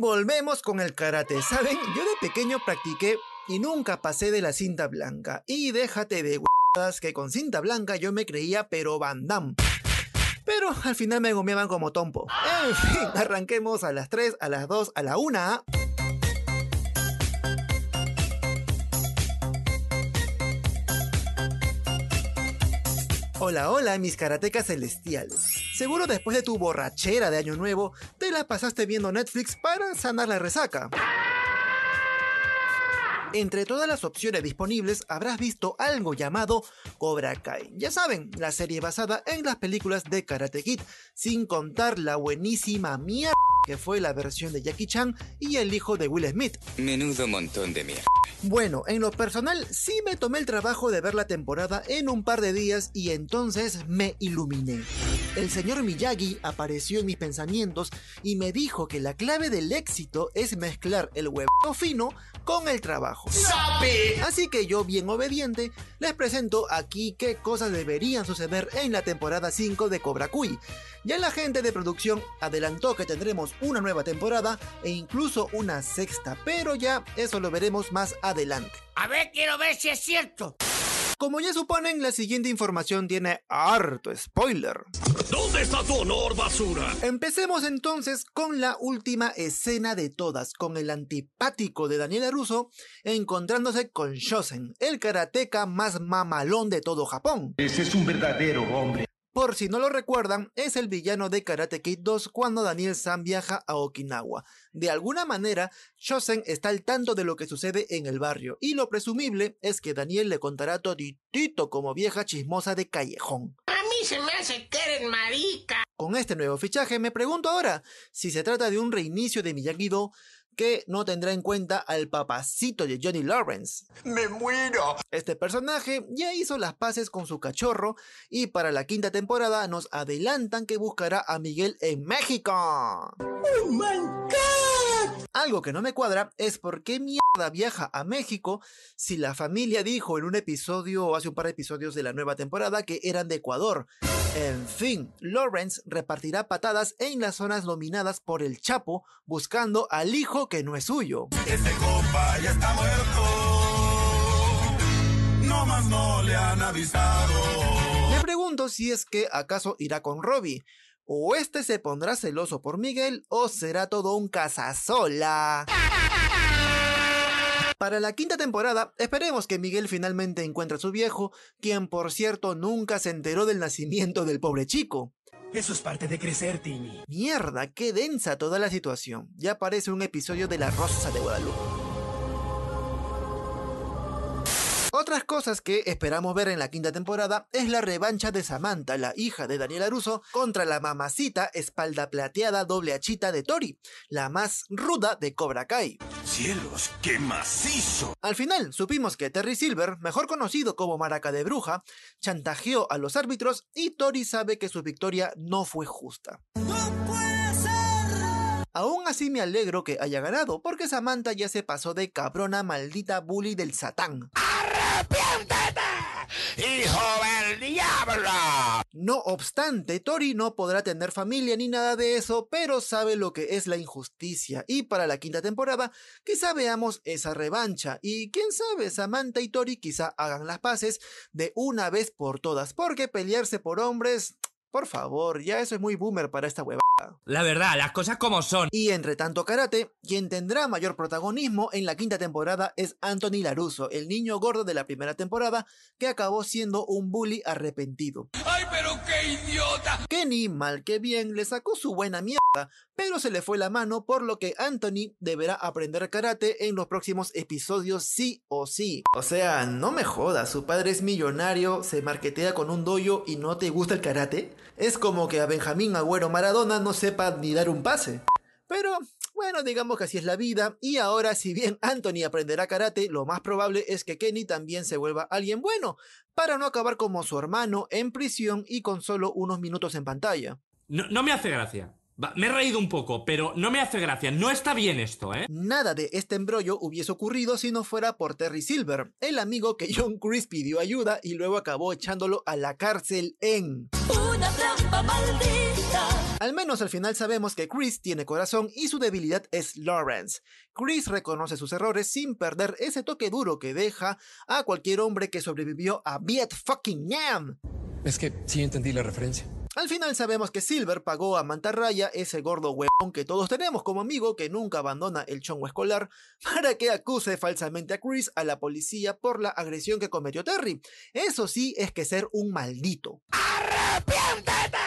volvemos con el karate. ¿Saben? Yo de pequeño practiqué y nunca pasé de la cinta blanca. Y déjate de huevadas que con cinta blanca yo me creía pero Van Pero al final me gomeaban como tompo. En fin, arranquemos a las 3, a las 2, a la 1. Hola, hola, mis karatecas celestiales. Seguro después de tu borrachera de Año Nuevo, te la pasaste viendo Netflix para sanar la resaca. Entre todas las opciones disponibles habrás visto algo llamado Cobra Kai. Ya saben, la serie basada en las películas de Karate Kid, sin contar la buenísima mierda que fue la versión de Jackie Chan y el hijo de Will Smith. Menudo montón de mierda. Bueno, en lo personal sí me tomé el trabajo de ver la temporada en un par de días y entonces me iluminé. El señor Miyagi apareció en mis pensamientos y me dijo que la clave del éxito es mezclar el huevo fino con el trabajo. Así que yo, bien obediente, les presento aquí qué cosas deberían suceder en la temporada 5 de Cobra Kui. Ya la gente de producción adelantó que tendremos una nueva temporada e incluso una sexta, pero ya eso lo veremos más adelante. A ver, quiero ver si es cierto. Como ya suponen, la siguiente información tiene harto spoiler. ¿Dónde está tu honor, basura? Empecemos entonces con la última escena de todas, con el antipático de Daniel Russo encontrándose con Shosen, el karateca más mamalón de todo Japón. Ese es un verdadero hombre. Por si no lo recuerdan, es el villano de Karate Kid 2 cuando Daniel San viaja a Okinawa. De alguna manera, Shosen está al tanto de lo que sucede en el barrio, y lo presumible es que Daniel le contará toditito como vieja chismosa de callejón. A mí se me hace que eres marica. Con este nuevo fichaje me pregunto ahora si se trata de un reinicio de Miyagi-Do que no tendrá en cuenta al papacito de Johnny Lawrence. ¡Me muero! Este personaje ya hizo las paces con su cachorro y para la quinta temporada nos adelantan que buscará a Miguel en México. ¡Oh my god! Algo que no me cuadra es por qué mierda viaja a México si la familia dijo en un episodio o hace un par de episodios de la nueva temporada que eran de Ecuador. En fin, Lawrence repartirá patadas en las zonas dominadas por el Chapo buscando al hijo que no es suyo. Este compa ya está muerto. No más no le han avisado. Me pregunto si es que acaso irá con Robbie. O este se pondrá celoso por Miguel o será todo un casasola. Para la quinta temporada, esperemos que Miguel finalmente encuentre a su viejo, quien por cierto nunca se enteró del nacimiento del pobre chico. Eso es parte de crecer, Timmy. Mierda, qué densa toda la situación. Ya parece un episodio de La Rosa de Guadalupe. Otras cosas que esperamos ver en la quinta temporada es la revancha de Samantha, la hija de Daniel Aruso, contra la mamacita espalda plateada doble achita de Tori, la más ruda de Cobra Kai. ¡Cielos, qué macizo! Al final, supimos que Terry Silver, mejor conocido como Maraca de Bruja, chantajeó a los árbitros y Tori sabe que su victoria no fue justa. Aún así me alegro que haya ganado, porque Samantha ya se pasó de cabrona maldita bully del satán. ¡Arrepiéntete, hijo del diablo! No obstante, Tori no podrá tener familia ni nada de eso, pero sabe lo que es la injusticia. Y para la quinta temporada, quizá veamos esa revancha. Y quién sabe, Samantha y Tori quizá hagan las paces de una vez por todas, porque pelearse por hombres por favor, ya eso es muy boomer para esta huevada. La verdad, las cosas como son. Y entre tanto karate, quien tendrá mayor protagonismo en la quinta temporada es Anthony Laruso, el niño gordo de la primera temporada que acabó siendo un bully arrepentido. ¡Ay, pero qué idiota! Kenny, mal que bien, le sacó su buena mierda, pero se le fue la mano por lo que Anthony deberá aprender karate en los próximos episodios sí o sí. O sea, no me jodas, su padre es millonario, se marquetea con un doyo y no te gusta el karate. Es como que a Benjamín Agüero Maradona no sepa ni dar un pase. Pero bueno, digamos que así es la vida. Y ahora, si bien Anthony aprenderá karate, lo más probable es que Kenny también se vuelva alguien bueno, para no acabar como su hermano en prisión y con solo unos minutos en pantalla. No, no me hace gracia. Va, me he reído un poco, pero no me hace gracia. No está bien esto, ¿eh? Nada de este embrollo hubiese ocurrido si no fuera por Terry Silver, el amigo que John Chris pidió ayuda y luego acabó echándolo a la cárcel en... Una trampa maldita. Al menos al final sabemos que Chris tiene corazón y su debilidad es Lawrence. Chris reconoce sus errores sin perder ese toque duro que deja a cualquier hombre que sobrevivió a Viet fucking Yam. Es que sí entendí la referencia. Al final sabemos que Silver pagó a Mantarraya, ese gordo huevón que todos tenemos como amigo que nunca abandona el chongo escolar, para que acuse falsamente a Chris a la policía por la agresión que cometió Terry. Eso sí es que ser un maldito. ¡Arrepiéntete!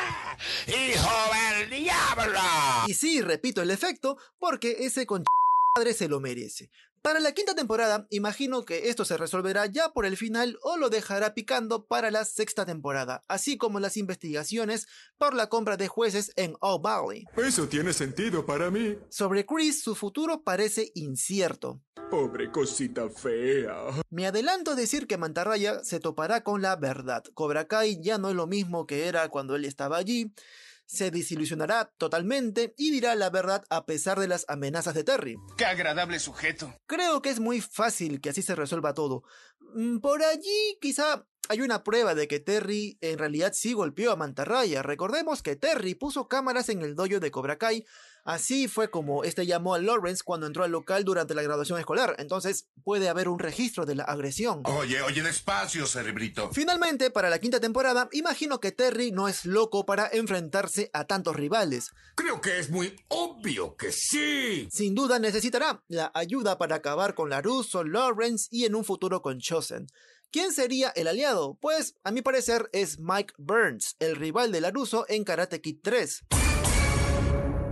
¡Hijo del diablo! Y sí, repito el efecto, porque ese con padre se lo merece. Para la quinta temporada, imagino que esto se resolverá ya por el final o lo dejará picando para la sexta temporada, así como las investigaciones por la compra de jueces en All Valley. Eso tiene sentido para mí. Sobre Chris, su futuro parece incierto. Pobre cosita fea. Me adelanto a decir que Mantarraya se topará con la verdad. Cobra Kai ya no es lo mismo que era cuando él estaba allí. Se desilusionará totalmente y dirá la verdad a pesar de las amenazas de Terry. Qué agradable sujeto. Creo que es muy fácil que así se resuelva todo. Mm, Por allí quizá hay una prueba de que Terry en realidad sí golpeó a Mantarraya. Recordemos que Terry puso cámaras en el dojo de Cobra Kai. Así fue como este llamó a Lawrence cuando entró al local durante la graduación escolar. Entonces puede haber un registro de la agresión. Oye, oye, despacio, cerebrito. Finalmente, para la quinta temporada, imagino que Terry no es loco para enfrentarse a tantos rivales. Creo que es muy obvio que sí. Sin duda necesitará la ayuda para acabar con Larusso, Lawrence y en un futuro con Chosen. ¿Quién sería el aliado? Pues, a mi parecer, es Mike Burns, el rival de Larusso en Karate Kid 3.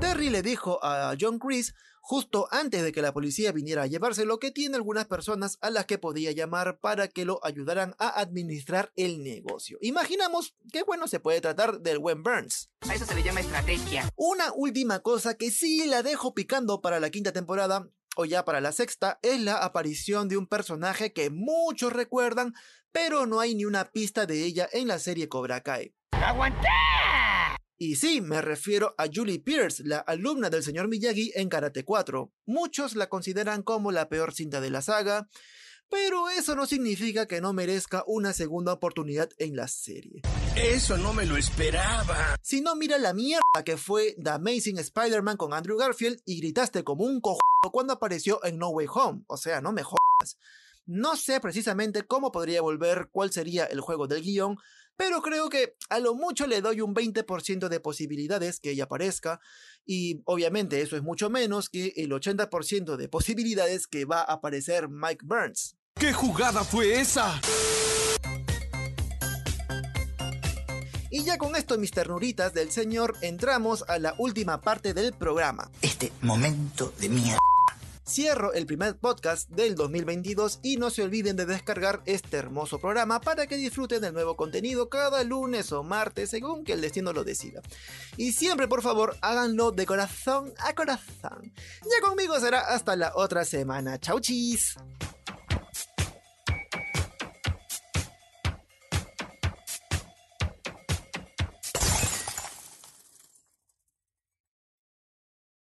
Terry le dijo a John Chris, justo antes de que la policía viniera a llevárselo, que tiene algunas personas a las que podía llamar para que lo ayudaran a administrar el negocio. Imaginamos qué bueno se puede tratar del buen Burns. A eso se le llama estrategia. Una última cosa que sí la dejo picando para la quinta temporada, o ya para la sexta, es la aparición de un personaje que muchos recuerdan, pero no hay ni una pista de ella en la serie Cobra Kai. ¡Aguanté! Y sí, me refiero a Julie Pierce, la alumna del señor Miyagi en Karate 4. Muchos la consideran como la peor cinta de la saga, pero eso no significa que no merezca una segunda oportunidad en la serie. Eso no me lo esperaba. Si no, mira la mierda que fue The Amazing Spider-Man con Andrew Garfield y gritaste como un cojo cuando apareció en No Way Home. O sea, no me jodas. No sé precisamente cómo podría volver, cuál sería el juego del guion, pero creo que a lo mucho le doy un 20% de posibilidades que ella aparezca, y obviamente eso es mucho menos que el 80% de posibilidades que va a aparecer Mike Burns. ¿Qué jugada fue esa? Y ya con esto, mis ternuritas del señor, entramos a la última parte del programa. Este momento de mierda. Cierro el primer podcast del 2022 y no se olviden de descargar este hermoso programa para que disfruten del nuevo contenido cada lunes o martes según que el destino lo decida. Y siempre por favor háganlo de corazón a corazón. Ya conmigo será hasta la otra semana. Chau chis.